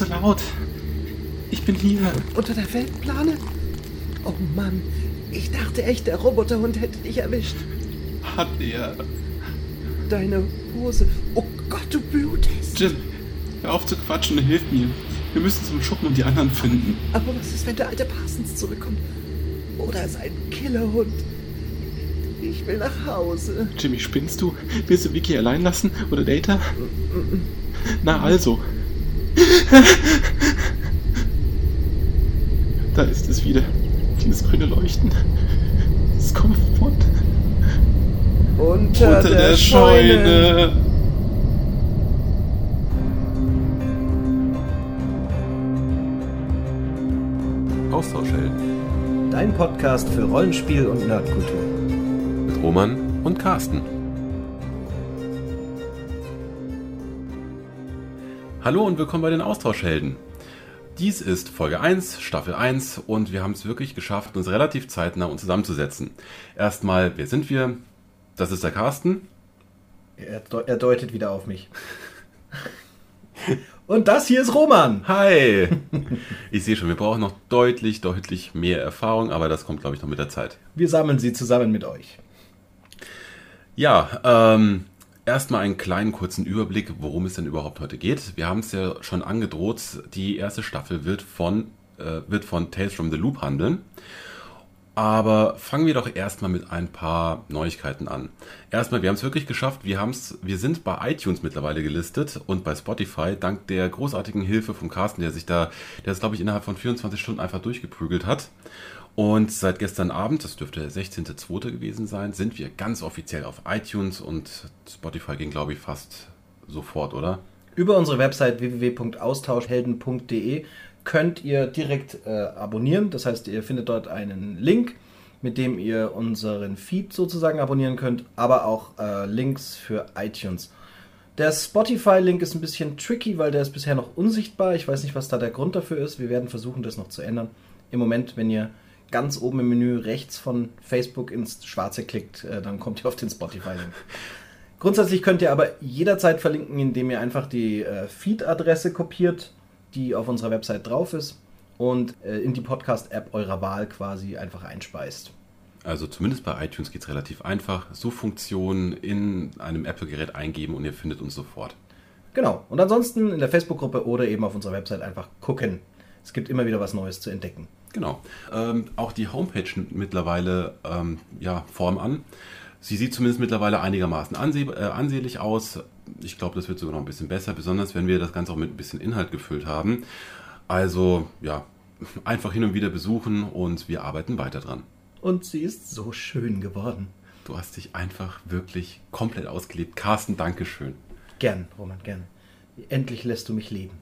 so laut. Ich bin hier. Unter der Feldplane? Oh Mann, ich dachte echt, der Roboterhund hätte dich erwischt. Hat er. Deine Hose. Oh Gott, du blutest. Jim, hör auf zu quatschen und hilf mir. Wir müssen zum Schuppen und die anderen finden. Aber was ist, wenn der alte Parsons zurückkommt? Oder sein Killerhund? Ich will nach Hause. Jimmy, spinnst du? Willst du Vicky allein lassen? Oder Data? Na also. Da ist es wieder. Dieses grüne Leuchten. Es kommt von Unter, unter der Scheune. Austauschhelden Dein Podcast für Rollenspiel und Nerdkultur. mit Roman und Carsten. Hallo und willkommen bei den Austauschhelden. Dies ist Folge 1, Staffel 1 und wir haben es wirklich geschafft, uns relativ zeitnah uns zusammenzusetzen. Erstmal, wer sind wir? Das ist der Carsten. Er, de- er deutet wieder auf mich. Und das hier ist Roman. Hi! Ich sehe schon, wir brauchen noch deutlich, deutlich mehr Erfahrung, aber das kommt, glaube ich, noch mit der Zeit. Wir sammeln sie zusammen mit euch. Ja, ähm, erstmal einen kleinen kurzen Überblick, worum es denn überhaupt heute geht. Wir haben es ja schon angedroht, die erste Staffel wird von, äh, wird von Tales from the Loop handeln. Aber fangen wir doch erstmal mit ein paar Neuigkeiten an. Erstmal, wir haben es wirklich geschafft. Wir, haben's, wir sind bei iTunes mittlerweile gelistet und bei Spotify, dank der großartigen Hilfe vom Carsten, der sich da, der es glaube ich innerhalb von 24 Stunden einfach durchgeprügelt hat. Und seit gestern Abend, das dürfte der 16.02. gewesen sein, sind wir ganz offiziell auf iTunes und Spotify ging glaube ich fast sofort, oder? Über unsere Website www.austauschhelden.de könnt ihr direkt äh, abonnieren. Das heißt, ihr findet dort einen Link, mit dem ihr unseren Feed sozusagen abonnieren könnt, aber auch äh, Links für iTunes. Der Spotify-Link ist ein bisschen tricky, weil der ist bisher noch unsichtbar. Ich weiß nicht, was da der Grund dafür ist. Wir werden versuchen, das noch zu ändern. Im Moment, wenn ihr ganz oben im Menü rechts von Facebook ins Schwarze klickt, äh, dann kommt ihr auf den Spotify-Link. Grundsätzlich könnt ihr aber jederzeit verlinken, indem ihr einfach die äh, Feed-Adresse kopiert, die auf unserer Website drauf ist und äh, in die Podcast-App eurer Wahl quasi einfach einspeist. Also zumindest bei iTunes geht es relativ einfach. Suchfunktion in einem Apple-Gerät eingeben und ihr findet uns sofort. Genau. Und ansonsten in der Facebook-Gruppe oder eben auf unserer Website einfach gucken. Es gibt immer wieder was Neues zu entdecken. Genau. Ähm, auch die Homepage nimmt mittlerweile ähm, ja, Form an. Sie sieht zumindest mittlerweile einigermaßen anseh äh, ansehlich aus. Ich glaube, das wird sogar noch ein bisschen besser, besonders wenn wir das Ganze auch mit ein bisschen Inhalt gefüllt haben. Also ja, einfach hin und wieder besuchen und wir arbeiten weiter dran. Und sie ist so schön geworden. Du hast dich einfach wirklich komplett ausgelebt. Carsten, Dankeschön. Gern, Roman, gern. Endlich lässt du mich leben.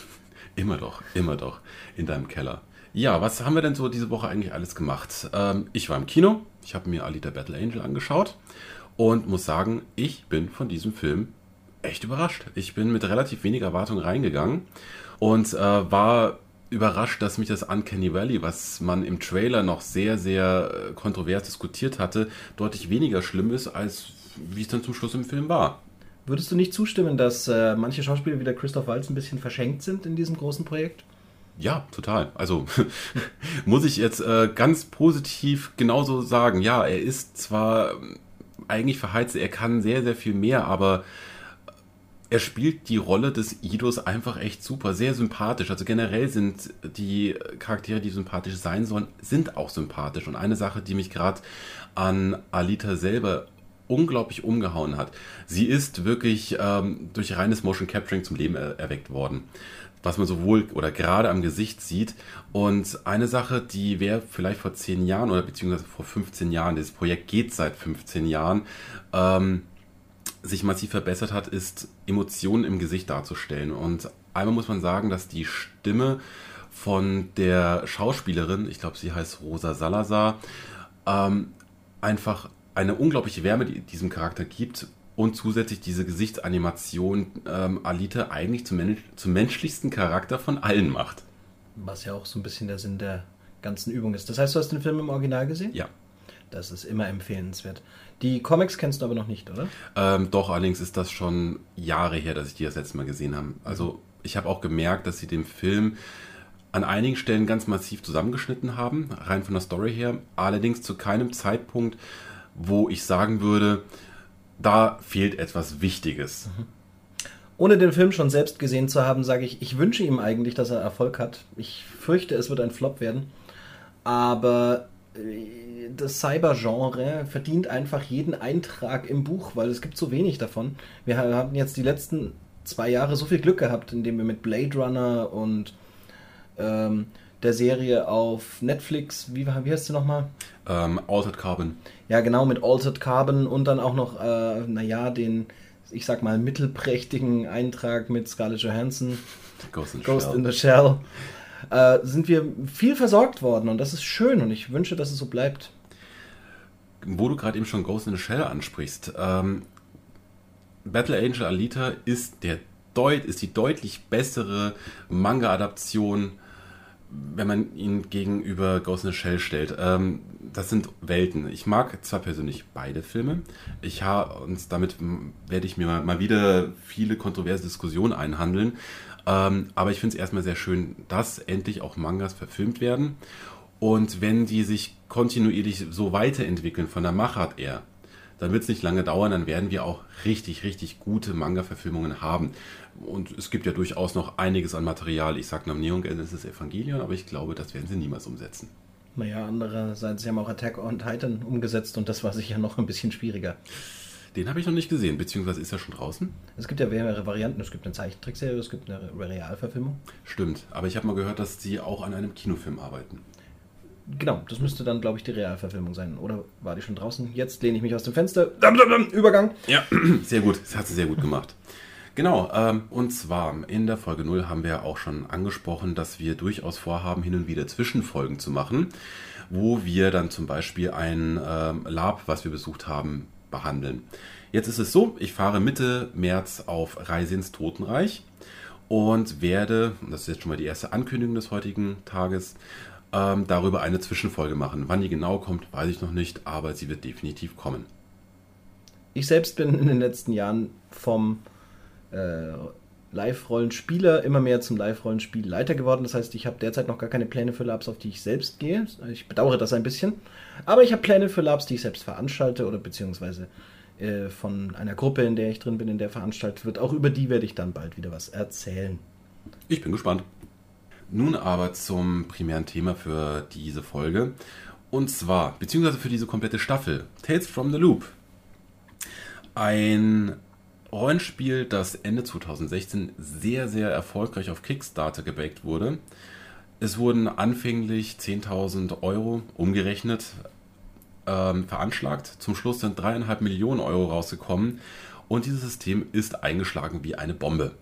Immer doch, immer doch. In deinem Keller. Ja, was haben wir denn so diese Woche eigentlich alles gemacht? Ähm, ich war im Kino, ich habe mir Alita Battle Angel angeschaut und muss sagen, ich bin von diesem Film echt überrascht. Ich bin mit relativ wenig Erwartung reingegangen und äh, war überrascht, dass mich das Uncanny Valley, was man im Trailer noch sehr, sehr äh, kontrovers diskutiert hatte, deutlich weniger schlimm ist, als wie es dann zum Schluss im Film war. Würdest du nicht zustimmen, dass äh, manche Schauspieler wie der Christoph Waltz ein bisschen verschenkt sind in diesem großen Projekt? Ja, total. Also muss ich jetzt äh, ganz positiv genauso sagen. Ja, er ist zwar ähm, eigentlich verheizt, er kann sehr, sehr viel mehr, aber er spielt die Rolle des Idos einfach echt super, sehr sympathisch. Also generell sind die Charaktere, die sympathisch sein sollen, sind auch sympathisch. Und eine Sache, die mich gerade an Alita selber unglaublich umgehauen hat. Sie ist wirklich ähm, durch reines Motion Capturing zum Leben er erweckt worden. Was man sowohl oder gerade am Gesicht sieht. Und eine Sache, die wäre vielleicht vor 10 Jahren oder beziehungsweise vor 15 Jahren, dieses Projekt geht seit 15 Jahren, ähm, sich massiv verbessert hat, ist Emotionen im Gesicht darzustellen. Und einmal muss man sagen, dass die Stimme von der Schauspielerin, ich glaube, sie heißt Rosa Salazar, ähm, einfach eine unglaubliche Wärme die diesem Charakter gibt und zusätzlich diese Gesichtsanimation ähm, Alita eigentlich zum, Men zum menschlichsten Charakter von allen macht. Was ja auch so ein bisschen der Sinn der ganzen Übung ist. Das heißt, du hast den Film im Original gesehen? Ja. Das ist immer empfehlenswert. Die Comics kennst du aber noch nicht, oder? Ähm, doch, allerdings ist das schon Jahre her, dass ich die das letzte Mal gesehen habe. Also Ich habe auch gemerkt, dass sie den Film an einigen Stellen ganz massiv zusammengeschnitten haben, rein von der Story her. Allerdings zu keinem Zeitpunkt, wo ich sagen würde, da fehlt etwas Wichtiges. Mhm. Ohne den Film schon selbst gesehen zu haben, sage ich, ich wünsche ihm eigentlich, dass er Erfolg hat. Ich fürchte, es wird ein Flop werden. Aber äh, das Cyber-Genre verdient einfach jeden Eintrag im Buch, weil es gibt so wenig davon. Wir hatten jetzt die letzten zwei Jahre so viel Glück gehabt, indem wir mit Blade Runner und ähm, der Serie auf Netflix, wie, wie heißt sie nochmal? Ähm, Altered Carbon. Ja, genau, mit Altered Carbon und dann auch noch, äh, naja, den, ich sag mal, mittelprächtigen Eintrag mit Scarlett Johansson. Ghost in, Ghost Shell. in the Shell. Äh, sind wir viel versorgt worden und das ist schön und ich wünsche, dass es so bleibt. Wo du gerade eben schon Ghost in the Shell ansprichst, ähm, Battle Angel Alita ist, der deut ist die deutlich bessere Manga-Adaption, wenn man ihn gegenüber Ghost in the Shell stellt. Ähm, das sind Welten. Ich mag zwar persönlich beide Filme. Ich habe und damit werde ich mir mal, mal wieder viele kontroverse Diskussionen einhandeln. Ähm, aber ich finde es erstmal sehr schön, dass endlich auch Mangas verfilmt werden. Und wenn die sich kontinuierlich so weiterentwickeln von der Machart her, dann wird es nicht lange dauern, dann werden wir auch richtig, richtig gute Manga-Verfilmungen haben. Und es gibt ja durchaus noch einiges an Material. Ich sage nach Neon Genesis Evangelion, aber ich glaube, das werden sie niemals umsetzen. Naja, andererseits, sie haben auch Attack on Titan umgesetzt und das war sicher noch ein bisschen schwieriger. Den habe ich noch nicht gesehen, beziehungsweise ist er schon draußen? Es gibt ja mehrere Varianten. Es gibt eine Zeichentrickserie, es gibt eine Realverfilmung. Stimmt, aber ich habe mal gehört, dass sie auch an einem Kinofilm arbeiten. Genau, das müsste dann, glaube ich, die Realverfilmung sein. Oder war die schon draußen? Jetzt lehne ich mich aus dem Fenster. Übergang. Ja, sehr gut. Das hat sie sehr gut gemacht. Genau, ähm, und zwar in der Folge 0 haben wir auch schon angesprochen, dass wir durchaus vorhaben, hin und wieder Zwischenfolgen zu machen, wo wir dann zum Beispiel ein ähm, Lab, was wir besucht haben, behandeln. Jetzt ist es so, ich fahre Mitte März auf Reise ins Totenreich und werde, und das ist jetzt schon mal die erste Ankündigung des heutigen Tages, ähm, darüber eine Zwischenfolge machen. Wann die genau kommt, weiß ich noch nicht, aber sie wird definitiv kommen. Ich selbst bin in den letzten Jahren vom äh, Live-Rollenspieler immer mehr zum Live-Rollenspielleiter geworden. Das heißt, ich habe derzeit noch gar keine Pläne für Labs, auf die ich selbst gehe. Ich bedauere das ein bisschen. Aber ich habe Pläne für Labs, die ich selbst veranstalte oder beziehungsweise äh, von einer Gruppe, in der ich drin bin, in der veranstaltet wird. Auch über die werde ich dann bald wieder was erzählen. Ich bin gespannt. Nun aber zum primären Thema für diese Folge. Und zwar, beziehungsweise für diese komplette Staffel, Tales from the Loop. Ein Rollenspiel, das Ende 2016 sehr, sehr erfolgreich auf Kickstarter gebackt wurde. Es wurden anfänglich 10.000 Euro umgerechnet ähm, veranschlagt. Zum Schluss sind dreieinhalb Millionen Euro rausgekommen und dieses System ist eingeschlagen wie eine Bombe.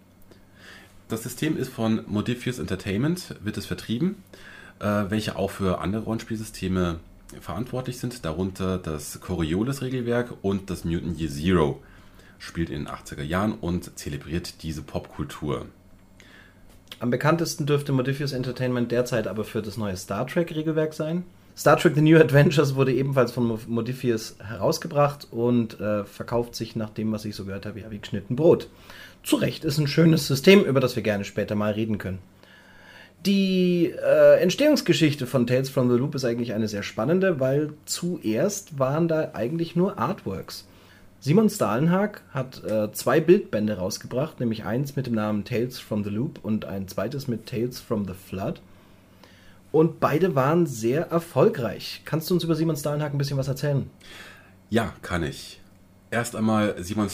Das System ist von Modifius Entertainment, wird es vertrieben, äh, welche auch für andere Rollenspielsysteme verantwortlich sind, darunter das Coriolis-Regelwerk und das Mutant Year Zero. Spielt in den 80er Jahren und zelebriert diese Popkultur. Am bekanntesten dürfte Modifius Entertainment derzeit aber für das neue Star Trek-Regelwerk sein. Star Trek The New Adventures wurde ebenfalls von Modifius herausgebracht und äh, verkauft sich nach dem, was ich so gehört habe, ja, wie geschnitten Brot. Zu Recht ist ein schönes System, über das wir gerne später mal reden können. Die äh, Entstehungsgeschichte von Tales from the Loop ist eigentlich eine sehr spannende, weil zuerst waren da eigentlich nur Artworks. Simon Stalenhag hat äh, zwei Bildbände rausgebracht, nämlich eins mit dem Namen Tales from the Loop und ein zweites mit Tales from the Flood. Und beide waren sehr erfolgreich. Kannst du uns über Simon Stalenhag ein bisschen was erzählen? Ja, kann ich. Erst einmal Simon,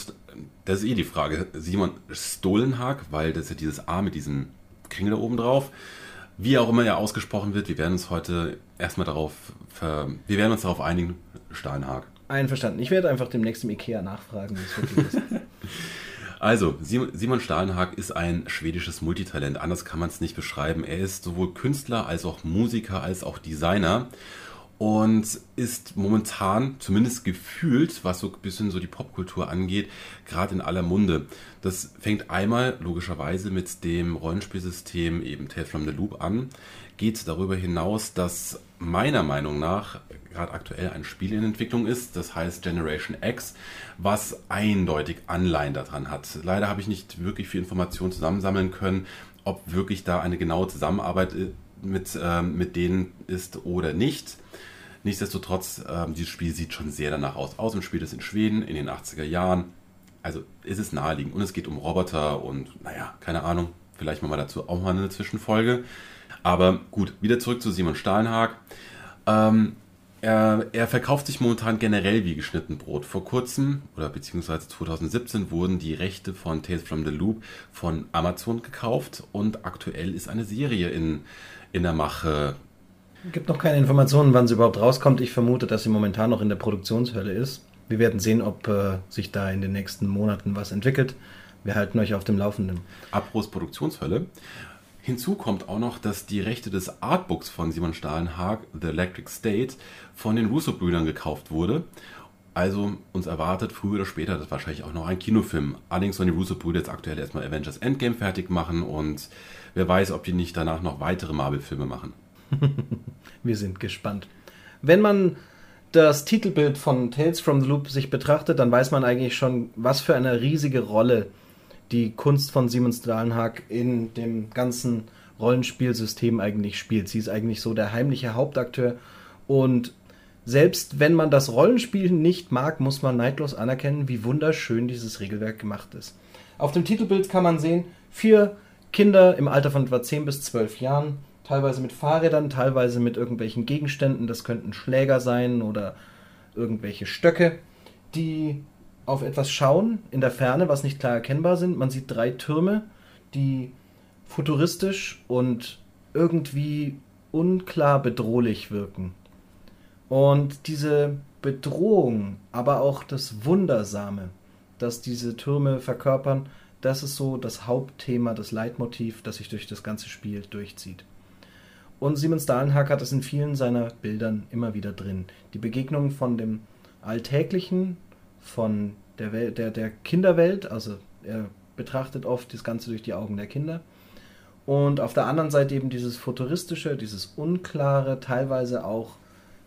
das ist eh die Frage, Simon Stolenhag, weil das ist ja dieses A mit diesem Kringel da oben drauf. Wie auch immer er ausgesprochen wird, wir werden uns heute erstmal darauf, wir werden uns darauf einigen, Stalenhag. Einverstanden. Ich werde einfach demnächst im Ikea nachfragen, wie es wirklich ist. Also, Simon Stalenhag ist ein schwedisches Multitalent. Anders kann man es nicht beschreiben. Er ist sowohl Künstler als auch Musiker als auch Designer. Und ist momentan, zumindest gefühlt, was so ein bisschen so die Popkultur angeht, gerade in aller Munde. Das fängt einmal logischerweise mit dem Rollenspielsystem eben Tales from the Loop an, geht darüber hinaus, dass meiner Meinung nach gerade aktuell ein Spiel in Entwicklung ist, das heißt Generation X, was eindeutig Anleihen daran hat. Leider habe ich nicht wirklich viel Informationen zusammensammeln können, ob wirklich da eine genaue Zusammenarbeit äh, mit, äh, mit denen ist oder nicht. Nichtsdestotrotz, ähm, dieses Spiel sieht schon sehr danach aus. Aus dem Spiel ist in Schweden in den 80er Jahren. Also ist es naheliegend. Und es geht um Roboter und, naja, keine Ahnung. Vielleicht machen wir dazu auch mal eine Zwischenfolge. Aber gut, wieder zurück zu Simon Stahlenhag. Ähm, er, er, verkauft sich momentan generell wie geschnitten Brot. Vor kurzem, oder beziehungsweise 2017, wurden die Rechte von Tales from the Loop von Amazon gekauft und aktuell ist eine Serie in, in der Mache gibt noch keine Informationen, wann sie überhaupt rauskommt. Ich vermute, dass sie momentan noch in der Produktionshölle ist. Wir werden sehen, ob äh, sich da in den nächsten Monaten was entwickelt. Wir halten euch auf dem Laufenden. Apropos Produktionshölle. Hinzu kommt auch noch, dass die Rechte des Artbooks von Simon Stahlenhag, The Electric State, von den Russo-Brüdern gekauft wurde. Also uns erwartet früher oder später das wahrscheinlich auch noch ein Kinofilm. Allerdings sollen die Russo-Brüder jetzt aktuell erstmal Avengers Endgame fertig machen und wer weiß, ob die nicht danach noch weitere Marvel-Filme machen. Wir sind gespannt. Wenn man das Titelbild von Tales from the Loop sich betrachtet, dann weiß man eigentlich schon, was für eine riesige Rolle die Kunst von Simon Stalenhag in dem ganzen Rollenspielsystem eigentlich spielt. Sie ist eigentlich so der heimliche Hauptakteur und selbst wenn man das Rollenspiel nicht mag, muss man neidlos anerkennen, wie wunderschön dieses Regelwerk gemacht ist. Auf dem Titelbild kann man sehen, vier Kinder im Alter von etwa 10 bis 12 Jahren teilweise mit Fahrrädern, teilweise mit irgendwelchen Gegenständen, das könnten Schläger sein oder irgendwelche Stöcke, die auf etwas schauen in der Ferne, was nicht klar erkennbar sind. Man sieht drei Türme, die futuristisch und irgendwie unklar bedrohlich wirken. Und diese Bedrohung, aber auch das Wundersame, das diese Türme verkörpern, das ist so das Hauptthema, das Leitmotiv, das sich durch das ganze Spiel durchzieht. Und Simon Stalenhag hat es in vielen seiner Bildern immer wieder drin. Die Begegnung von dem Alltäglichen, von der, Welt, der, der Kinderwelt, also er betrachtet oft das Ganze durch die Augen der Kinder. Und auf der anderen Seite eben dieses Futuristische, dieses Unklare, teilweise auch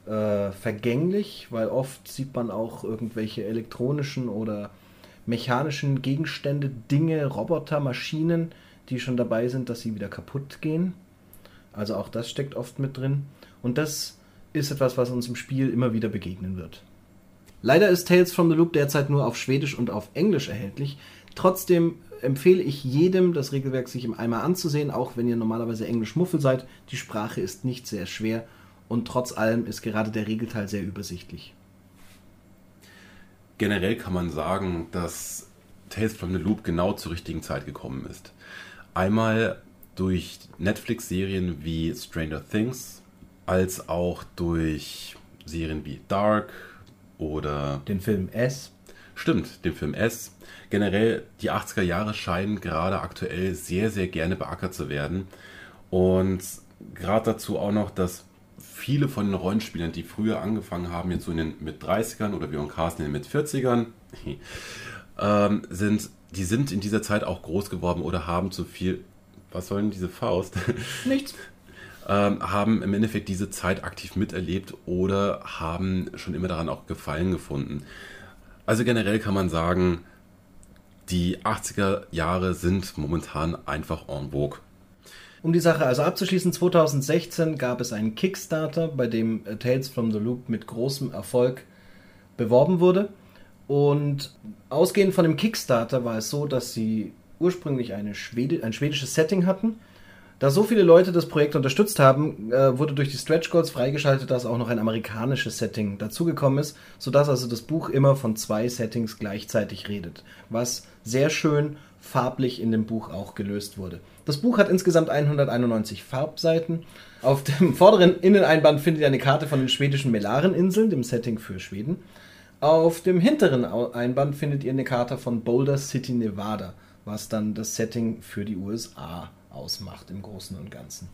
äh, vergänglich, weil oft sieht man auch irgendwelche elektronischen oder mechanischen Gegenstände, Dinge, Roboter, Maschinen, die schon dabei sind, dass sie wieder kaputt gehen. Also auch das steckt oft mit drin. Und das ist etwas, was uns im Spiel immer wieder begegnen wird. Leider ist Tales from the Loop derzeit nur auf Schwedisch und auf Englisch erhältlich. Trotzdem empfehle ich jedem, das Regelwerk sich im Eimer anzusehen, auch wenn ihr normalerweise Englisch Muffel seid. Die Sprache ist nicht sehr schwer und trotz allem ist gerade der Regelteil sehr übersichtlich. Generell kann man sagen, dass Tales from the Loop genau zur richtigen Zeit gekommen ist. Einmal durch Netflix-Serien wie Stranger Things, als auch durch Serien wie Dark oder den Film S. Stimmt, den Film S. Generell, die 80er Jahre scheinen gerade aktuell sehr, sehr gerne beackert zu werden. Und gerade dazu auch noch, dass viele von den Rollenspielern, die früher angefangen haben, jetzt so in den mit 30ern oder wie on Carsten in den mit 40ern, ähm, sind, die sind in dieser Zeit auch groß geworden oder haben zu viel was soll denn diese Faust? Nichts. ähm, haben im Endeffekt diese Zeit aktiv miterlebt oder haben schon immer daran auch Gefallen gefunden. Also generell kann man sagen, die 80er Jahre sind momentan einfach en vogue. Um die Sache also abzuschließen, 2016 gab es einen Kickstarter, bei dem Tales from the Loop mit großem Erfolg beworben wurde. Und ausgehend von dem Kickstarter war es so, dass sie ursprünglich eine Schwede, ein schwedisches Setting hatten. Da so viele Leute das Projekt unterstützt haben, äh, wurde durch die Stretch Goals freigeschaltet, dass auch noch ein amerikanisches Setting dazugekommen ist, sodass also das Buch immer von zwei Settings gleichzeitig redet, was sehr schön farblich in dem Buch auch gelöst wurde. Das Buch hat insgesamt 191 Farbseiten. Auf dem vorderen Inneneinband findet ihr eine Karte von den schwedischen Melareninseln, dem Setting für Schweden. Auf dem hinteren Einband findet ihr eine Karte von Boulder City, Nevada was dann das Setting für die USA ausmacht im Großen und Ganzen.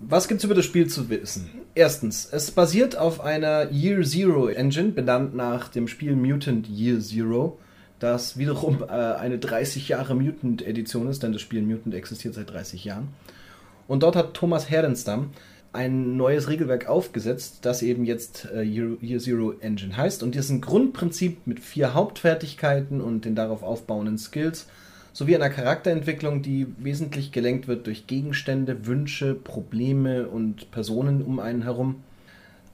Was gibt es über das Spiel zu wissen? Erstens, es basiert auf einer Year Zero Engine, benannt nach dem Spiel Mutant Year Zero, das wiederum äh, eine 30 Jahre Mutant Edition ist, denn das Spiel Mutant existiert seit 30 Jahren. Und dort hat Thomas Herrenstam ein neues Regelwerk aufgesetzt, das eben jetzt äh, Year, Zero Engine heißt. Und diesen Grundprinzip mit vier Hauptfertigkeiten und den darauf aufbauenden Skills sowie einer Charakterentwicklung, die wesentlich gelenkt wird durch Gegenstände, Wünsche, Probleme und Personen um einen herum.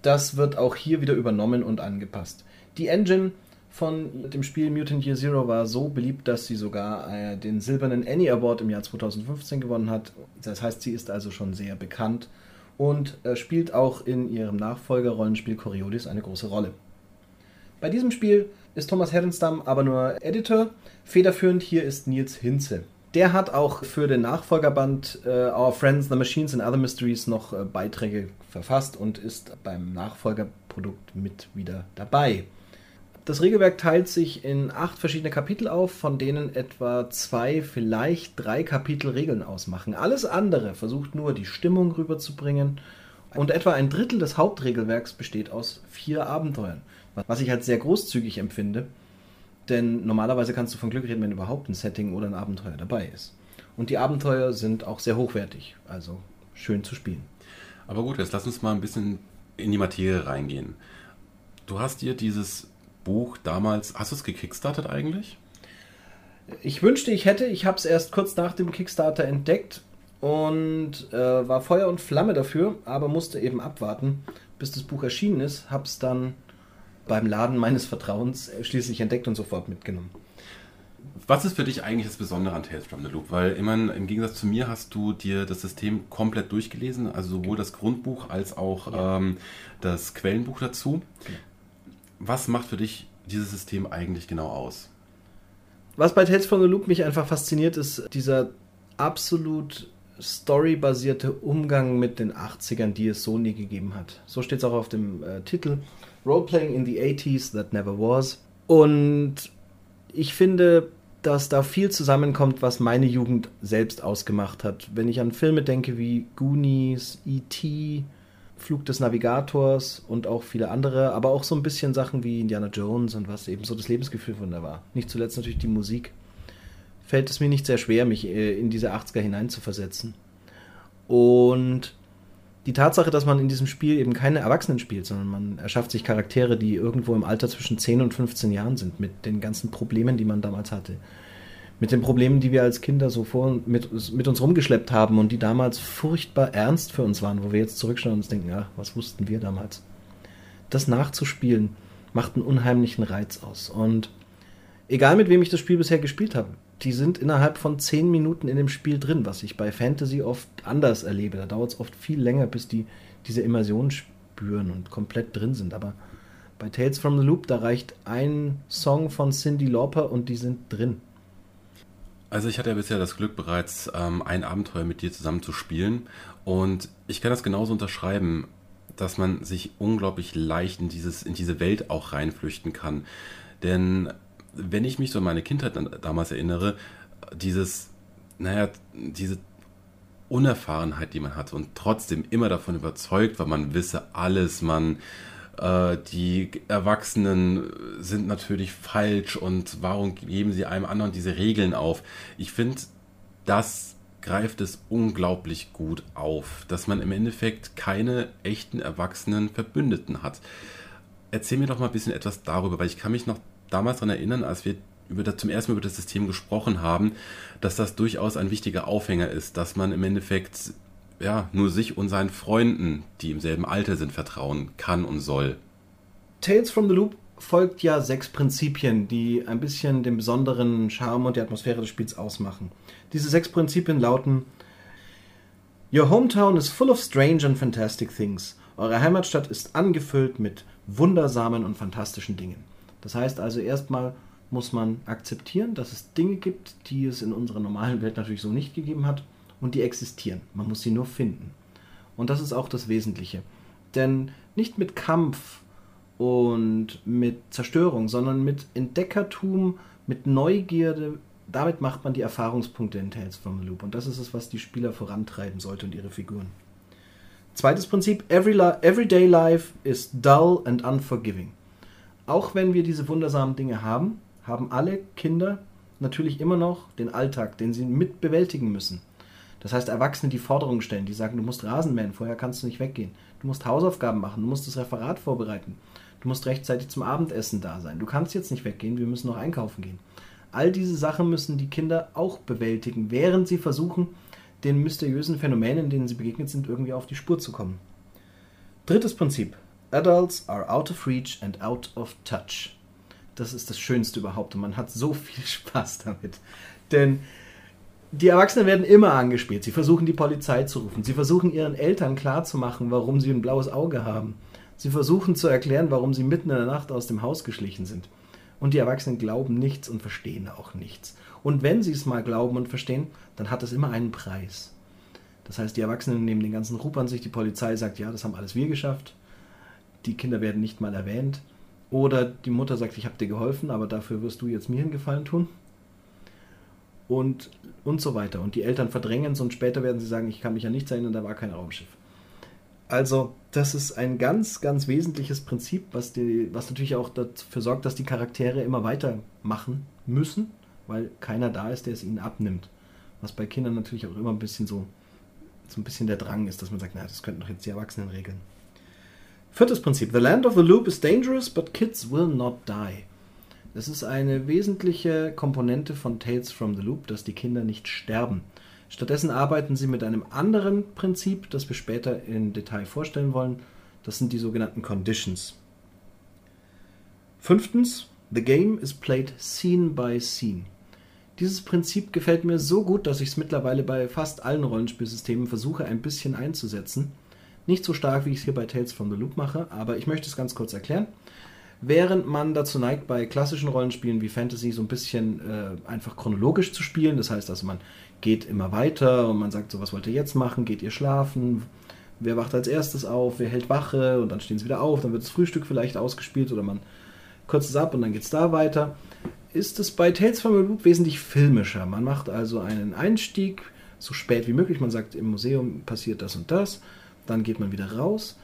Das wird auch hier wieder übernommen und angepasst. Die Engine von dem Spiel Mutant Year Zero war so beliebt, dass sie sogar äh, den silbernen Annie Award im Jahr 2015 gewonnen hat. Das heißt, sie ist also schon sehr bekannt und äh, spielt auch in ihrem Nachfolger-Rollenspiel Coriolis eine große Rolle. Bei diesem Spiel ist Thomas Herrenstam aber nur Editor. Federführend hier ist Nils Hinze. Der hat auch für den Nachfolgerband äh, Our Friends, The Machines and Other Mysteries noch äh, Beiträge verfasst und ist beim Nachfolgerprodukt mit wieder dabei. Das Regelwerk teilt sich in acht verschiedene Kapitel auf, von denen etwa zwei, vielleicht drei Kapitel Regeln ausmachen. Alles andere versucht nur die Stimmung rüberzubringen und etwa ein Drittel des Hauptregelwerks besteht aus vier Abenteuern, was ich als sehr großzügig empfinde, denn normalerweise kannst du von Glück reden, wenn überhaupt ein Setting oder ein Abenteuer dabei ist. Und die Abenteuer sind auch sehr hochwertig, also schön zu spielen. Aber gut, jetzt lass uns mal ein bisschen in die Materie reingehen. Du hast dir dieses Buch damals, hast du es gekickstartet eigentlich? Ich wünschte, ich hätte. Ich habe es erst kurz nach dem Kickstarter entdeckt und äh, war Feuer und Flamme dafür, aber musste eben abwarten, bis das Buch erschienen ist. Habe es dann beim Laden meines Vertrauens schließlich entdeckt und sofort mitgenommen. Was ist für dich eigentlich das Besondere an Tales from the Loop? Weil immerhin, im Gegensatz zu mir hast du dir das System komplett durchgelesen, also sowohl das Grundbuch als auch ja. ähm, das Quellenbuch dazu. Genau was macht für dich dieses System eigentlich genau aus? Was bei Tales from the Loop mich einfach fasziniert, ist dieser absolut storybasierte Umgang mit den 80ern, die es so nie gegeben hat. So steht es auch auf dem äh, Titel. Roleplaying in the 80s that never was. Und ich finde, dass da viel zusammenkommt, was meine Jugend selbst ausgemacht hat. Wenn ich an Filme denke wie Goonies, E.T., Flug des Navigators und auch viele andere, aber auch so ein bisschen Sachen wie Indiana Jones und was eben so das Lebensgefühl von da war. Nicht zuletzt natürlich die Musik. Fällt es mir nicht sehr schwer, mich äh, in diese 80er hineinzuversetzen. Und die Tatsache, dass man in diesem Spiel eben keine Erwachsenen spielt, sondern man erschafft sich Charaktere, die irgendwo im Alter zwischen 10 und 15 Jahren sind, mit den ganzen Problemen, die man damals hatte mit den Problemen, die wir als Kinder so vor mit, mit uns rumgeschleppt haben und die damals furchtbar ernst für uns waren, wo wir jetzt zurückschauen und uns denken, ja, was wussten wir damals? Das nachzuspielen macht einen unheimlichen Reiz aus. Und egal mit wem ich das Spiel bisher gespielt habe, die sind innerhalb von zehn Minuten in dem Spiel drin, was ich bei Fantasy oft anders erlebe. Da dauert es oft viel länger, bis die diese Immersion spüren und komplett drin sind. Aber bei Tales from the Loop, da reicht ein Song von Cindy Lauper und die sind drin. Also ich hatte ja bisher das Glück, bereits ähm, ein Abenteuer mit dir zusammen zu spielen. Und ich kann das genauso unterschreiben, dass man sich unglaublich leicht in, dieses, in diese Welt auch reinflüchten kann. Denn wenn ich mich so an meine Kindheit damals erinnere, dieses, naja, diese Unerfahrenheit, die man hatte und trotzdem immer davon überzeugt war, man wisse alles, man äh, die Erwachsenen sind natürlich falsch und warum geben sie einem anderen diese Regeln auf? Ich finde, das greift es unglaublich gut auf, dass man im Endeffekt keine echten erwachsenen Verbündeten hat. Erzähl mir doch mal ein bisschen etwas darüber, weil ich kann mich noch damals daran erinnern, als wir über das, zum ersten Mal über das System gesprochen haben, dass das durchaus ein wichtiger Aufhänger ist, dass man im Endeffekt ja, nur sich und seinen Freunden, die im selben Alter sind, vertrauen kann und soll. Tales from the Loop folgt ja sechs Prinzipien, die ein bisschen den besonderen Charme und die Atmosphäre des Spiels ausmachen. Diese sechs Prinzipien lauten: Your hometown is full of strange and fantastic things. Eure Heimatstadt ist angefüllt mit wundersamen und fantastischen Dingen. Das heißt also erstmal muss man akzeptieren, dass es Dinge gibt, die es in unserer normalen Welt natürlich so nicht gegeben hat und die existieren. Man muss sie nur finden. Und das ist auch das Wesentliche. Denn nicht mit Kampf und mit Zerstörung, sondern mit Entdeckertum, mit Neugierde. Damit macht man die Erfahrungspunkte in Tales from the Loop. Und das ist es, was die Spieler vorantreiben sollte und ihre Figuren. Zweites Prinzip, every li everyday life is dull and unforgiving. Auch wenn wir diese wundersamen Dinge haben, haben alle Kinder natürlich immer noch den Alltag, den sie mit bewältigen müssen. Das heißt, Erwachsene, die Forderungen stellen, die sagen, du musst Rasen mähen, vorher kannst du nicht weggehen. Du musst Hausaufgaben machen, du musst das Referat vorbereiten. Du musst rechtzeitig zum Abendessen da sein. Du kannst jetzt nicht weggehen, wir müssen noch einkaufen gehen. All diese Sachen müssen die Kinder auch bewältigen, während sie versuchen, den mysteriösen Phänomenen, denen sie begegnet sind, irgendwie auf die Spur zu kommen. Drittes Prinzip. Adults are out of reach and out of touch. Das ist das Schönste überhaupt und man hat so viel Spaß damit. Denn die Erwachsenen werden immer angespielt. Sie versuchen die Polizei zu rufen. Sie versuchen ihren Eltern klarzumachen, warum sie ein blaues Auge haben. Sie versuchen zu erklären, warum sie mitten in der Nacht aus dem Haus geschlichen sind. Und die Erwachsenen glauben nichts und verstehen auch nichts. Und wenn sie es mal glauben und verstehen, dann hat es immer einen Preis. Das heißt, die Erwachsenen nehmen den ganzen Rup an sich, die Polizei sagt, ja, das haben alles wir geschafft. Die Kinder werden nicht mal erwähnt. Oder die Mutter sagt, ich habe dir geholfen, aber dafür wirst du jetzt mir einen Gefallen tun. Und, und so weiter. Und die Eltern verdrängen es und später werden sie sagen, ich kann mich an nichts erinnern, da war kein Raumschiff. Also, das ist ein ganz, ganz wesentliches Prinzip, was, die, was natürlich auch dafür sorgt, dass die Charaktere immer weitermachen müssen, weil keiner da ist, der es ihnen abnimmt. Was bei Kindern natürlich auch immer ein bisschen so, so ein bisschen der Drang ist, dass man sagt, na, das könnten doch jetzt die Erwachsenen regeln. Viertes Prinzip. The land of the loop is dangerous, but kids will not die. Das ist eine wesentliche Komponente von Tales from the Loop, dass die Kinder nicht sterben. Stattdessen arbeiten sie mit einem anderen Prinzip, das wir später im Detail vorstellen wollen. Das sind die sogenannten Conditions. Fünftens, the game is played scene by scene. Dieses Prinzip gefällt mir so gut, dass ich es mittlerweile bei fast allen Rollenspielsystemen versuche ein bisschen einzusetzen. Nicht so stark, wie ich es hier bei Tales from the Loop mache, aber ich möchte es ganz kurz erklären. Während man dazu neigt, bei klassischen Rollenspielen wie Fantasy so ein bisschen äh, einfach chronologisch zu spielen, das heißt also, man geht immer weiter und man sagt so, was wollt ihr jetzt machen? Geht ihr schlafen? Wer wacht als erstes auf? Wer hält Wache? Und dann stehen sie wieder auf, dann wird das Frühstück vielleicht ausgespielt oder man kürzt es ab und dann geht es da weiter. Ist es bei Tales from the Loop wesentlich filmischer. Man macht also einen Einstieg so spät wie möglich. Man sagt, im Museum passiert das und das. Dann geht man wieder raus.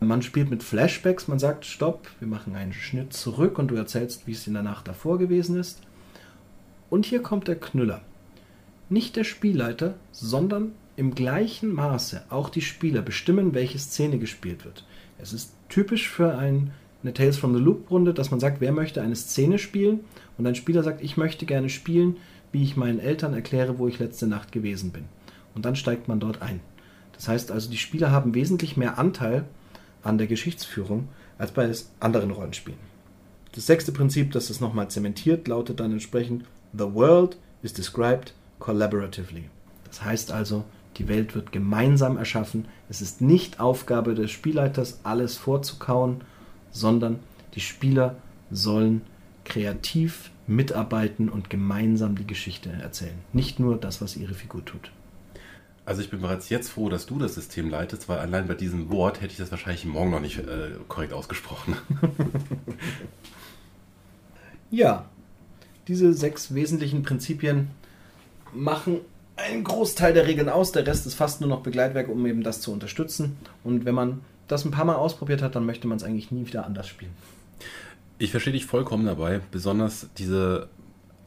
Man spielt mit Flashbacks. Man sagt, stopp, wir machen einen Schnitt zurück und du erzählst, wie es in der Nacht davor gewesen ist. Und hier kommt der Knüller nicht der Spielleiter, sondern im gleichen Maße auch die Spieler bestimmen, welche Szene gespielt wird. Es ist typisch für ein, eine Tales from the Loop Runde, dass man sagt, wer möchte eine Szene spielen und ein Spieler sagt, ich möchte gerne spielen, wie ich meinen Eltern erkläre, wo ich letzte Nacht gewesen bin. Und dann steigt man dort ein. Das heißt also, die Spieler haben wesentlich mehr Anteil an der Geschichtsführung als bei anderen Rollenspielen. Das sechste Prinzip, das es nochmal zementiert, lautet dann entsprechend: The world is described collaboratively. Das heißt also, die Welt wird gemeinsam erschaffen. Es ist nicht Aufgabe des Spielleiters, alles vorzukauen, sondern die Spieler sollen kreativ mitarbeiten und gemeinsam die Geschichte erzählen. Nicht nur das, was ihre Figur tut. Also ich bin bereits jetzt froh, dass du das System leitest, weil allein bei diesem Wort hätte ich das wahrscheinlich morgen noch nicht äh, korrekt ausgesprochen. ja, diese sechs wesentlichen Prinzipien machen einen Großteil der Regeln aus, der Rest ist fast nur noch Begleitwerk, um eben das zu unterstützen. Und wenn man das ein paar Mal ausprobiert hat, dann möchte man es eigentlich nie wieder anders spielen. Ich verstehe dich vollkommen dabei. Besonders diese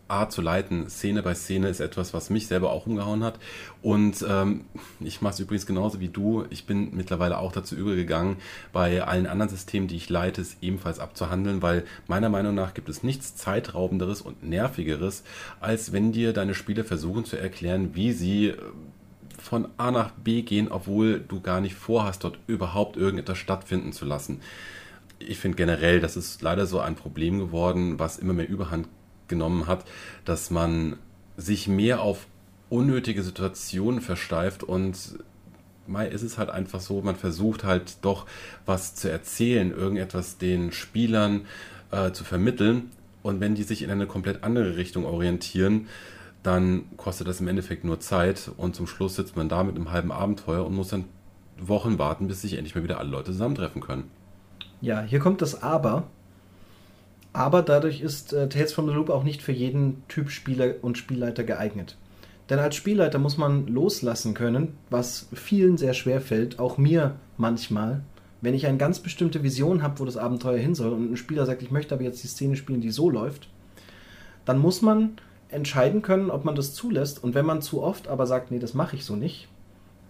Art zu leiten, Szene bei Szene, ist etwas, was mich selber auch umgehauen hat. Und ähm, ich mache es übrigens genauso wie du. Ich bin mittlerweile auch dazu übergegangen, bei allen anderen Systemen, die ich leite, es ebenfalls abzuhandeln, weil meiner Meinung nach gibt es nichts zeitraubenderes und nervigeres, als wenn dir deine Spieler versuchen zu erklären, wie sie äh, von A nach B gehen, obwohl du gar nicht vorhast, dort überhaupt irgendetwas stattfinden zu lassen. Ich finde generell, das ist leider so ein Problem geworden, was immer mehr Überhand genommen hat, dass man sich mehr auf unnötige Situationen versteift und Mai ist es halt einfach so, man versucht halt doch was zu erzählen, irgendetwas den Spielern äh, zu vermitteln. Und wenn die sich in eine komplett andere Richtung orientieren, dann kostet das im Endeffekt nur Zeit und zum Schluss sitzt man da mit einem halben Abenteuer und muss dann Wochen warten, bis sich endlich mal wieder alle Leute zusammentreffen können. Ja, hier kommt das Aber. Aber dadurch ist äh, Tales from the Loop auch nicht für jeden Typ Spieler und Spielleiter geeignet. Denn als Spielleiter muss man loslassen können, was vielen sehr schwer fällt, auch mir manchmal. Wenn ich eine ganz bestimmte Vision habe, wo das Abenteuer hin soll und ein Spieler sagt, ich möchte aber jetzt die Szene spielen, die so läuft, dann muss man entscheiden können, ob man das zulässt. Und wenn man zu oft aber sagt, nee, das mache ich so nicht,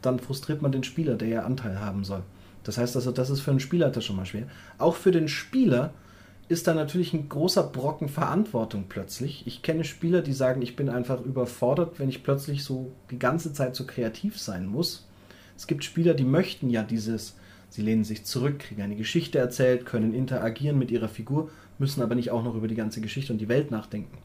dann frustriert man den Spieler, der ja Anteil haben soll. Das heißt also, das ist für einen Spielleiter schon mal schwer. Auch für den Spieler ist da natürlich ein großer Brocken Verantwortung plötzlich. Ich kenne Spieler, die sagen, ich bin einfach überfordert, wenn ich plötzlich so die ganze Zeit so kreativ sein muss. Es gibt Spieler, die möchten ja dieses, sie lehnen sich zurück, kriegen eine Geschichte erzählt, können interagieren mit ihrer Figur, müssen aber nicht auch noch über die ganze Geschichte und die Welt nachdenken.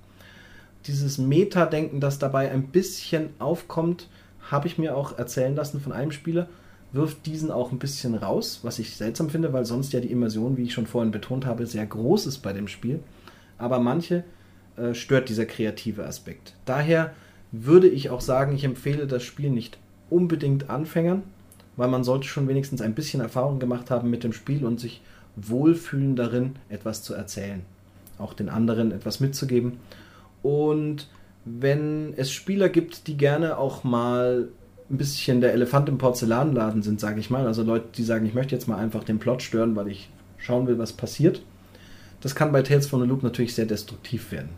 Dieses Meta-Denken, das dabei ein bisschen aufkommt, habe ich mir auch erzählen lassen von einem Spieler, wirft diesen auch ein bisschen raus, was ich seltsam finde, weil sonst ja die Immersion, wie ich schon vorhin betont habe, sehr groß ist bei dem Spiel. Aber manche äh, stört dieser kreative Aspekt. Daher würde ich auch sagen, ich empfehle das Spiel nicht unbedingt Anfängern, weil man sollte schon wenigstens ein bisschen Erfahrung gemacht haben mit dem Spiel und sich wohlfühlen darin, etwas zu erzählen. Auch den anderen etwas mitzugeben. Und wenn es Spieler gibt, die gerne auch mal ein bisschen der Elefant im Porzellanladen sind, sage ich mal. Also Leute, die sagen, ich möchte jetzt mal einfach den Plot stören, weil ich schauen will, was passiert. Das kann bei Tales from the Loop natürlich sehr destruktiv werden.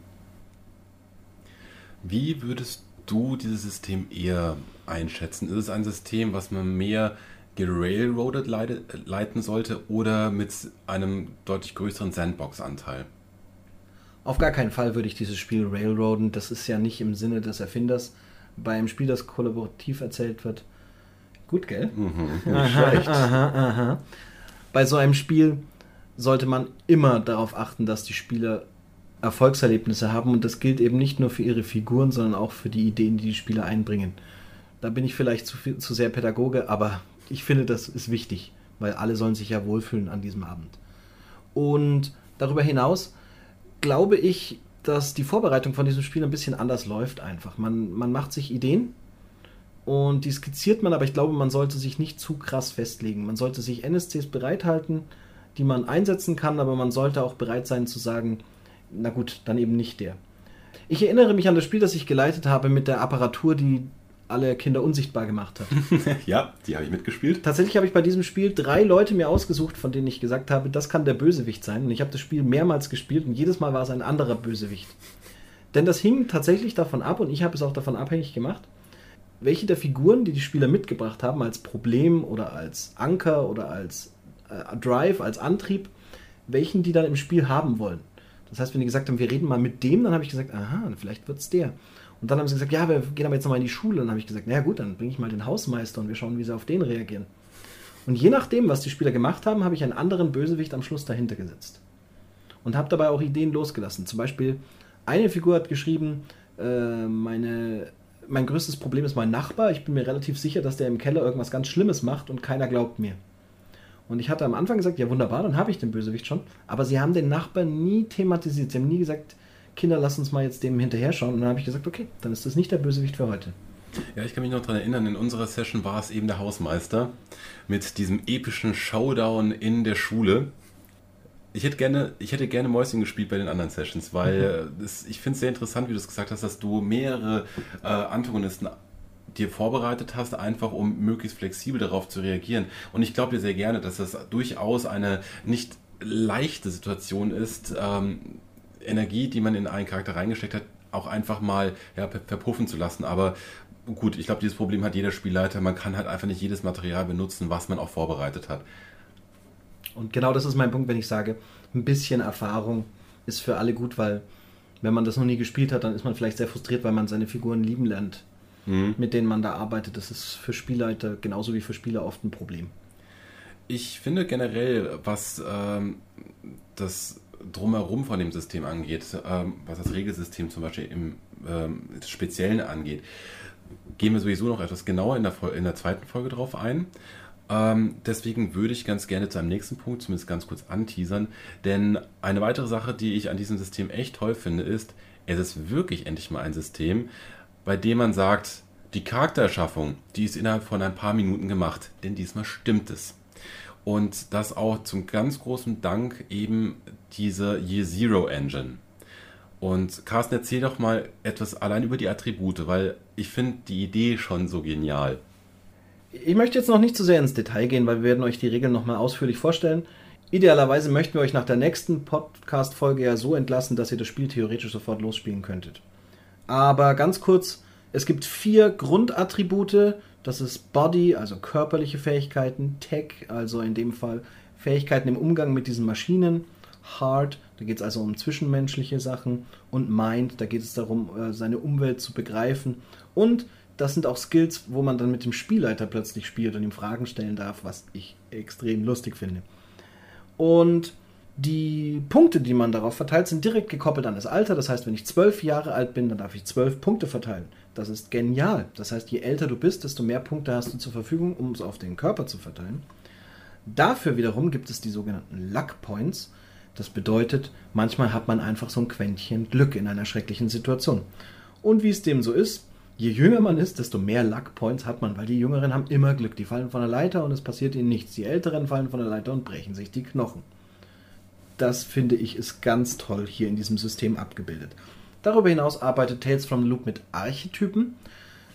Wie würdest du dieses System eher einschätzen? Ist es ein System, was man mehr gerailroadet leiten sollte oder mit einem deutlich größeren Sandbox-Anteil? Auf gar keinen Fall würde ich dieses Spiel railroaden. Das ist ja nicht im Sinne des Erfinders beim Spiel, das kollaborativ erzählt wird. Gut, gell? Mhm, aha, aha, aha. Bei so einem Spiel sollte man immer darauf achten, dass die Spieler Erfolgserlebnisse haben und das gilt eben nicht nur für ihre Figuren, sondern auch für die Ideen, die die Spieler einbringen. Da bin ich vielleicht zu, viel, zu sehr Pädagoge, aber ich finde, das ist wichtig, weil alle sollen sich ja wohlfühlen an diesem Abend. Und darüber hinaus glaube ich, dass die Vorbereitung von diesem Spiel ein bisschen anders läuft einfach. Man, man macht sich Ideen und die skizziert man, aber ich glaube, man sollte sich nicht zu krass festlegen. Man sollte sich NSCs bereithalten, die man einsetzen kann, aber man sollte auch bereit sein zu sagen, na gut, dann eben nicht der. Ich erinnere mich an das Spiel, das ich geleitet habe mit der Apparatur, die alle Kinder unsichtbar gemacht hat. ja, die habe ich mitgespielt. Tatsächlich habe ich bei diesem Spiel drei Leute mir ausgesucht, von denen ich gesagt habe, das kann der Bösewicht sein. Und ich habe das Spiel mehrmals gespielt und jedes Mal war es ein anderer Bösewicht. Denn das hing tatsächlich davon ab und ich habe es auch davon abhängig gemacht, welche der Figuren, die die Spieler mitgebracht haben, als Problem oder als Anker oder als äh, Drive, als Antrieb, welchen die dann im Spiel haben wollen. Das heißt, wenn die gesagt haben, wir reden mal mit dem, dann habe ich gesagt, aha, vielleicht wird es der. Und dann haben sie gesagt, ja, wir gehen aber jetzt nochmal in die Schule. Und dann habe ich gesagt, na gut, dann bringe ich mal den Hausmeister und wir schauen, wie sie auf den reagieren. Und je nachdem, was die Spieler gemacht haben, habe ich einen anderen Bösewicht am Schluss dahinter gesetzt. Und habe dabei auch Ideen losgelassen. Zum Beispiel, eine Figur hat geschrieben, äh, meine, mein größtes Problem ist mein Nachbar. Ich bin mir relativ sicher, dass der im Keller irgendwas ganz Schlimmes macht und keiner glaubt mir. Und ich hatte am Anfang gesagt, ja wunderbar, dann habe ich den Bösewicht schon. Aber sie haben den Nachbarn nie thematisiert. Sie haben nie gesagt, Kinder, lass uns mal jetzt dem hinterher schauen. Und dann habe ich gesagt, okay, dann ist das nicht der Bösewicht für heute. Ja, ich kann mich noch daran erinnern, in unserer Session war es eben der Hausmeister mit diesem epischen Showdown in der Schule. Ich hätte gerne, ich hätte gerne Mäuschen gespielt bei den anderen Sessions, weil mhm. das, ich finde es sehr interessant, wie du es gesagt hast, dass du mehrere äh, Antagonisten dir vorbereitet hast, einfach um möglichst flexibel darauf zu reagieren. Und ich glaube dir sehr gerne, dass das durchaus eine nicht leichte Situation ist, ähm, Energie, die man in einen Charakter reingesteckt hat, auch einfach mal ja, verpuffen zu lassen. Aber gut, ich glaube, dieses Problem hat jeder Spielleiter. Man kann halt einfach nicht jedes Material benutzen, was man auch vorbereitet hat. Und genau das ist mein Punkt, wenn ich sage, ein bisschen Erfahrung ist für alle gut, weil wenn man das noch nie gespielt hat, dann ist man vielleicht sehr frustriert, weil man seine Figuren lieben lernt, mhm. mit denen man da arbeitet. Das ist für Spielleiter genauso wie für Spieler oft ein Problem. Ich finde generell, was ähm, das drumherum von dem System angeht, ähm, was das Regelsystem zum Beispiel im ähm, Speziellen angeht, gehen wir sowieso noch etwas genauer in der, in der zweiten Folge drauf ein. Ähm, deswegen würde ich ganz gerne zu einem nächsten Punkt zumindest ganz kurz anteasern, denn eine weitere Sache, die ich an diesem System echt toll finde, ist, es ist wirklich endlich mal ein System, bei dem man sagt, die Charaktererschaffung, die ist innerhalb von ein paar Minuten gemacht, denn diesmal stimmt es. Und das auch zum ganz großen Dank eben diese Year Zero Engine. Und Carsten, erzähl doch mal etwas allein über die Attribute, weil ich finde die Idee schon so genial. Ich möchte jetzt noch nicht zu sehr ins Detail gehen, weil wir werden euch die Regeln nochmal ausführlich vorstellen. Idealerweise möchten wir euch nach der nächsten Podcast-Folge ja so entlassen, dass ihr das Spiel theoretisch sofort losspielen könntet. Aber ganz kurz, es gibt vier Grundattribute. Das ist Body, also körperliche Fähigkeiten, Tech, also in dem Fall Fähigkeiten im Umgang mit diesen Maschinen, Heart, da geht es also um zwischenmenschliche Sachen und Mind, da geht es darum, äh, seine Umwelt zu begreifen und das sind auch Skills, wo man dann mit dem Spielleiter plötzlich spielt und ihm Fragen stellen darf, was ich extrem lustig finde. Und die Punkte, die man darauf verteilt, sind direkt gekoppelt an das Alter. Das heißt, wenn ich zwölf Jahre alt bin, dann darf ich zwölf Punkte verteilen. Das ist genial. Das heißt, je älter du bist, desto mehr Punkte hast du zur Verfügung, um es auf den Körper zu verteilen. Dafür wiederum gibt es die sogenannten Luck Points. Das bedeutet, manchmal hat man einfach so ein Quäntchen Glück in einer schrecklichen Situation. Und wie es dem so ist, je jünger man ist, desto mehr Luck Points hat man, weil die Jüngeren haben immer Glück. Die fallen von der Leiter und es passiert ihnen nichts. Die Älteren fallen von der Leiter und brechen sich die Knochen. Das finde ich ist ganz toll hier in diesem System abgebildet. Darüber hinaus arbeitet Tales from the Loop mit Archetypen.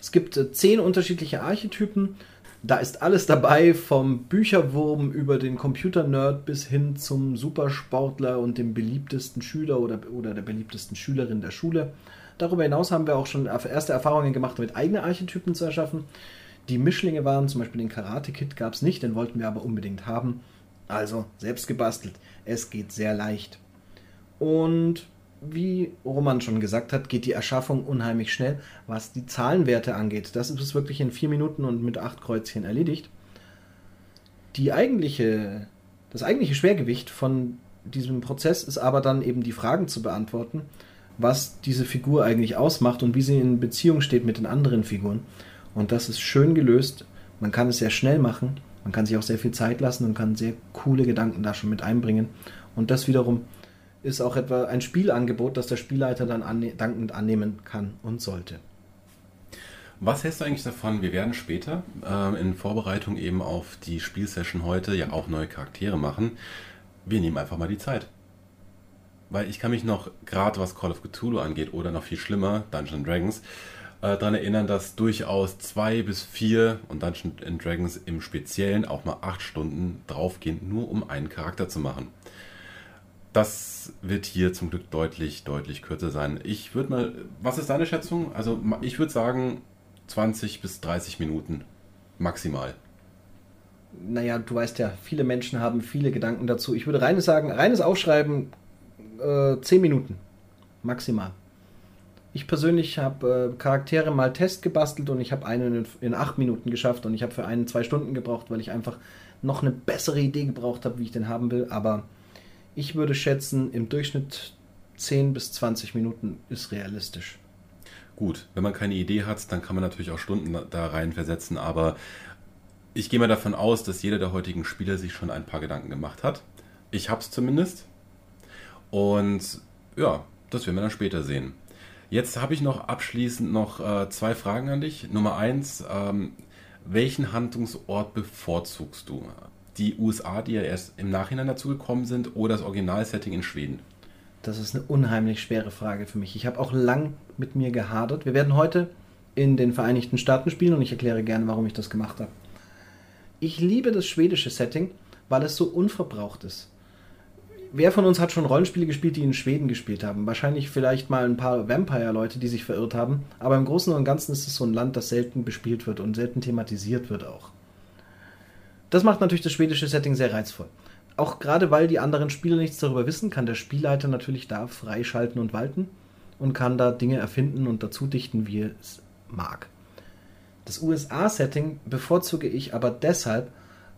Es gibt äh, zehn unterschiedliche Archetypen. Da ist alles dabei, vom Bücherwurm über den Computernerd bis hin zum Supersportler und dem beliebtesten Schüler oder, oder der beliebtesten Schülerin der Schule. Darüber hinaus haben wir auch schon erste Erfahrungen gemacht, damit eigene Archetypen zu erschaffen. Die Mischlinge waren, zum Beispiel den Karate-Kit gab es nicht, den wollten wir aber unbedingt haben. Also selbst gebastelt. Es geht sehr leicht. Und wie Roman schon gesagt hat, geht die Erschaffung unheimlich schnell, was die Zahlenwerte angeht. Das ist wirklich in vier Minuten und mit acht Kreuzchen erledigt. Die eigentliche, das eigentliche Schwergewicht von diesem Prozess ist aber dann eben die Fragen zu beantworten, was diese Figur eigentlich ausmacht und wie sie in Beziehung steht mit den anderen Figuren. Und das ist schön gelöst. Man kann es sehr schnell machen. Man kann sich auch sehr viel Zeit lassen und kann sehr coole Gedanken da schon mit einbringen. Und das wiederum ist auch etwa ein Spielangebot, das der Spielleiter dann anne dankend annehmen kann und sollte. Was hältst du eigentlich davon? Wir werden später äh, in Vorbereitung eben auf die Spielsession heute ja auch neue Charaktere machen. Wir nehmen einfach mal die Zeit. Weil ich kann mich noch, gerade was Call of Cthulhu angeht oder noch viel schlimmer, Dungeons Dragons, äh, daran erinnern, dass durchaus zwei bis vier und Dungeons Dragons im Speziellen auch mal acht Stunden draufgehen, nur um einen Charakter zu machen. Das wird hier zum Glück deutlich, deutlich kürzer sein. Ich würde mal, was ist deine Schätzung? Also ich würde sagen 20 bis 30 Minuten maximal. Naja, du weißt ja, viele Menschen haben viele Gedanken dazu. Ich würde reines sagen, reines Aufschreiben äh, 10 Minuten maximal. Ich persönlich habe äh, Charaktere mal Test gebastelt und ich habe einen in, in acht Minuten geschafft und ich habe für einen zwei Stunden gebraucht, weil ich einfach noch eine bessere Idee gebraucht habe, wie ich den haben will. Aber ich würde schätzen, im Durchschnitt 10 bis 20 Minuten ist realistisch. Gut, wenn man keine Idee hat, dann kann man natürlich auch Stunden da rein versetzen, aber ich gehe mal davon aus, dass jeder der heutigen Spieler sich schon ein paar Gedanken gemacht hat. Ich habe es zumindest. Und ja, das werden wir dann später sehen. Jetzt habe ich noch abschließend noch äh, zwei Fragen an dich. Nummer eins, ähm, welchen Handlungsort bevorzugst du? Die USA, die ja erst im Nachhinein dazu gekommen sind, oder das Originalsetting in Schweden? Das ist eine unheimlich schwere Frage für mich. Ich habe auch lang mit mir gehadert. Wir werden heute in den Vereinigten Staaten spielen und ich erkläre gerne, warum ich das gemacht habe. Ich liebe das schwedische Setting, weil es so unverbraucht ist. Wer von uns hat schon Rollenspiele gespielt, die in Schweden gespielt haben? Wahrscheinlich vielleicht mal ein paar Vampire-Leute, die sich verirrt haben. Aber im Großen und Ganzen ist es so ein Land, das selten bespielt wird und selten thematisiert wird auch. Das macht natürlich das schwedische Setting sehr reizvoll. Auch gerade weil die anderen Spieler nichts darüber wissen, kann der Spielleiter natürlich da freischalten und walten und kann da Dinge erfinden und dazu dichten, wie es mag. Das USA-Setting bevorzuge ich aber deshalb,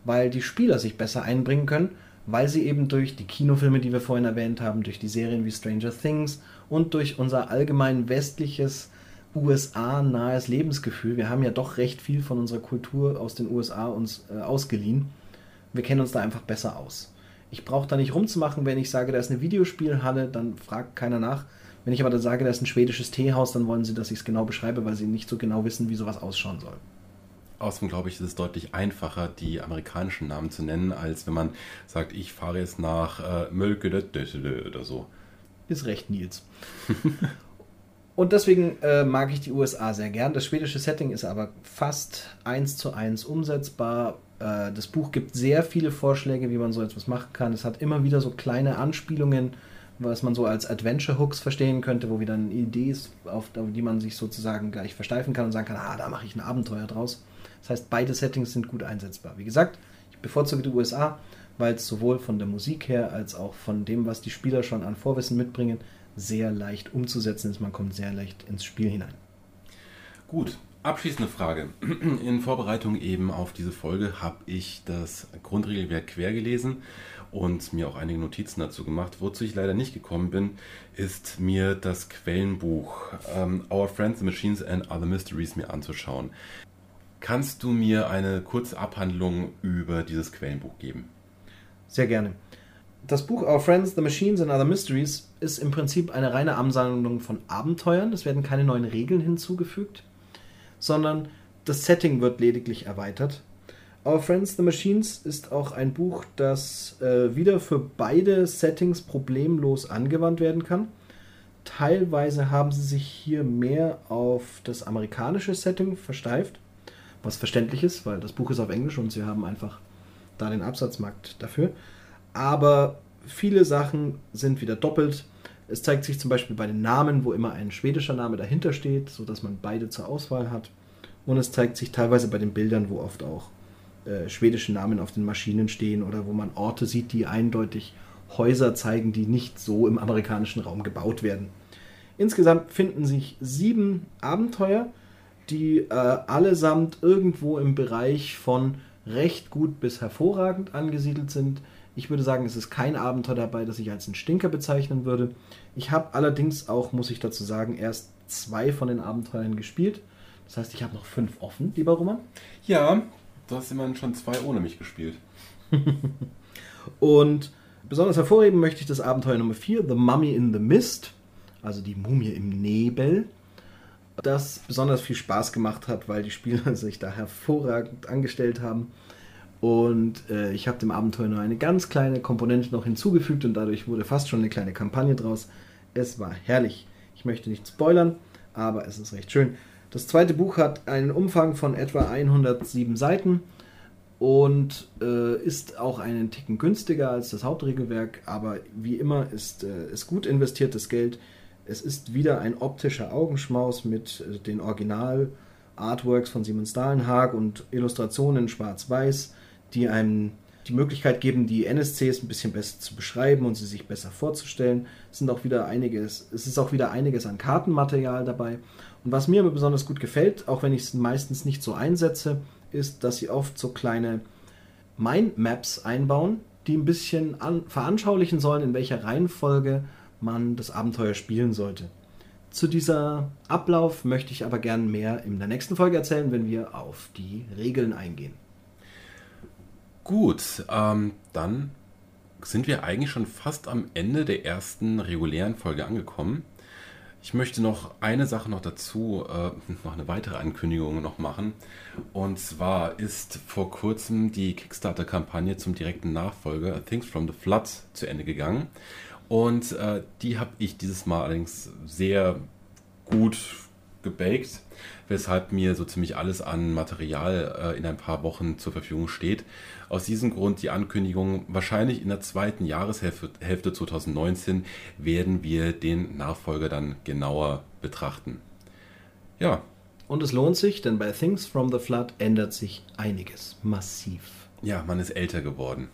weil die Spieler sich besser einbringen können, weil sie eben durch die Kinofilme, die wir vorhin erwähnt haben, durch die Serien wie Stranger Things und durch unser allgemein westliches USA-nahes Lebensgefühl. Wir haben ja doch recht viel von unserer Kultur aus den USA uns äh, ausgeliehen. Wir kennen uns da einfach besser aus. Ich brauche da nicht rumzumachen, wenn ich sage, da ist eine Videospielhalle, dann fragt keiner nach. Wenn ich aber dann sage, da ist ein schwedisches Teehaus, dann wollen sie, dass ich es genau beschreibe, weil sie nicht so genau wissen, wie sowas ausschauen soll. Außerdem glaube ich, ist es deutlich einfacher, die amerikanischen Namen zu nennen, als wenn man sagt, ich fahre jetzt nach äh, Mölke oder so. Ist recht, Nils. Und deswegen äh, mag ich die USA sehr gern. Das schwedische Setting ist aber fast eins zu eins umsetzbar. Äh, das Buch gibt sehr viele Vorschläge, wie man so etwas machen kann. Es hat immer wieder so kleine Anspielungen, was man so als Adventure-Hooks verstehen könnte, wo wieder eine Idee ist, auf die man sich sozusagen gleich versteifen kann und sagen kann, ah, da mache ich ein Abenteuer draus. Das heißt, beide Settings sind gut einsetzbar. Wie gesagt, ich bevorzuge die USA, weil es sowohl von der Musik her als auch von dem, was die Spieler schon an Vorwissen mitbringen, sehr leicht umzusetzen ist. Man kommt sehr leicht ins Spiel hinein. Gut, abschließende Frage. In Vorbereitung eben auf diese Folge habe ich das Grundregelwerk quer gelesen und mir auch einige Notizen dazu gemacht. Wozu ich leider nicht gekommen bin, ist mir das Quellenbuch um, Our Friends, the Machines and Other Mysteries mir anzuschauen. Kannst du mir eine kurze Abhandlung über dieses Quellenbuch geben? Sehr gerne. Das Buch Our Friends, The Machines and Other Mysteries ist im Prinzip eine reine Ansammlung von Abenteuern. Es werden keine neuen Regeln hinzugefügt, sondern das Setting wird lediglich erweitert. Our Friends, The Machines ist auch ein Buch, das äh, wieder für beide Settings problemlos angewandt werden kann. Teilweise haben sie sich hier mehr auf das amerikanische Setting versteift, was verständlich ist, weil das Buch ist auf Englisch und sie haben einfach da den Absatzmarkt dafür. Aber viele Sachen sind wieder doppelt. Es zeigt sich zum Beispiel bei den Namen, wo immer ein schwedischer Name dahinter steht, sodass man beide zur Auswahl hat. Und es zeigt sich teilweise bei den Bildern, wo oft auch äh, schwedische Namen auf den Maschinen stehen oder wo man Orte sieht, die eindeutig Häuser zeigen, die nicht so im amerikanischen Raum gebaut werden. Insgesamt finden sich sieben Abenteuer, die äh, allesamt irgendwo im Bereich von recht gut bis hervorragend angesiedelt sind. Ich würde sagen, es ist kein Abenteuer dabei, das ich als einen Stinker bezeichnen würde. Ich habe allerdings auch, muss ich dazu sagen, erst zwei von den Abenteuern gespielt. Das heißt, ich habe noch fünf offen, lieber Roman. Ja, du hast immerhin schon zwei ohne mich gespielt. Und besonders hervorheben möchte ich das Abenteuer Nummer 4, The Mummy in the Mist, also die Mumie im Nebel, das besonders viel Spaß gemacht hat, weil die Spieler sich da hervorragend angestellt haben. Und äh, ich habe dem Abenteuer nur eine ganz kleine Komponente noch hinzugefügt und dadurch wurde fast schon eine kleine Kampagne draus. Es war herrlich. Ich möchte nicht spoilern, aber es ist recht schön. Das zweite Buch hat einen Umfang von etwa 107 Seiten und äh, ist auch einen Ticken günstiger als das Hauptregelwerk, aber wie immer ist es äh, gut investiertes Geld. Es ist wieder ein optischer Augenschmaus mit äh, den Original-Artworks von Simon Stalenhag und Illustrationen in schwarz-weiß die einem die Möglichkeit geben, die NSCs ein bisschen besser zu beschreiben und sie sich besser vorzustellen. Es sind auch wieder einiges, es ist auch wieder einiges an Kartenmaterial dabei. Und was mir aber besonders gut gefällt, auch wenn ich es meistens nicht so einsetze, ist, dass sie oft so kleine Mindmaps einbauen, die ein bisschen an, veranschaulichen sollen, in welcher Reihenfolge man das Abenteuer spielen sollte. Zu dieser Ablauf möchte ich aber gern mehr in der nächsten Folge erzählen, wenn wir auf die Regeln eingehen. Gut, ähm, dann sind wir eigentlich schon fast am Ende der ersten regulären Folge angekommen. Ich möchte noch eine Sache noch dazu, äh, noch eine weitere Ankündigung noch machen. Und zwar ist vor kurzem die Kickstarter-Kampagne zum direkten Nachfolger Things from the Flood zu Ende gegangen. Und äh, die habe ich dieses Mal allerdings sehr gut gebaked, weshalb mir so ziemlich alles an Material äh, in ein paar Wochen zur Verfügung steht. Aus diesem Grund die Ankündigung, wahrscheinlich in der zweiten Jahreshälfte 2019 werden wir den Nachfolger dann genauer betrachten. Ja. Und es lohnt sich, denn bei Things from the Flood ändert sich einiges massiv. Ja, man ist älter geworden.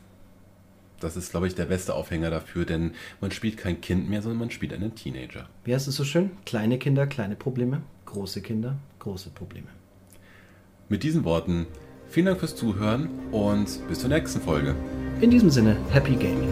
Das ist, glaube ich, der beste Aufhänger dafür, denn man spielt kein Kind mehr, sondern man spielt einen Teenager. Wie heißt es so schön? Kleine Kinder, kleine Probleme große Kinder, große Probleme. Mit diesen Worten vielen Dank fürs Zuhören und bis zur nächsten Folge. In diesem Sinne, Happy Gaming.